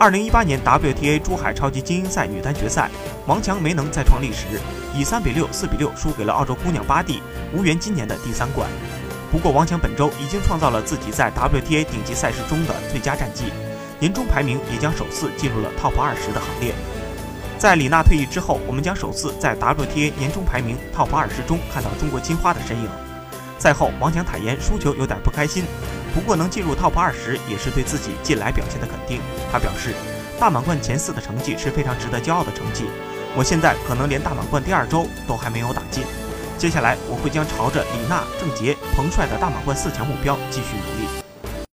二零一八年 WTA 珠海超级精英赛女单决赛，王强没能再创历史，以三比六、四比六输给了澳洲姑娘巴蒂，无缘今年的第三冠。不过，王强本周已经创造了自己在 WTA 顶级赛事中的最佳战绩，年终排名也将首次进入了 TOP 二十的行列。在李娜退役之后，我们将首次在 WTA 年终排名 TOP 二十中看到中国金花的身影。赛后，王强坦言输球有点不开心。不过能进入 TOP 二十也是对自己近来表现的肯定。他表示，大满贯前四的成绩是非常值得骄傲的成绩。我现在可能连大满贯第二周都还没有打进，接下来我会将朝着李娜、郑洁、彭帅的大满贯四强目标继续努力。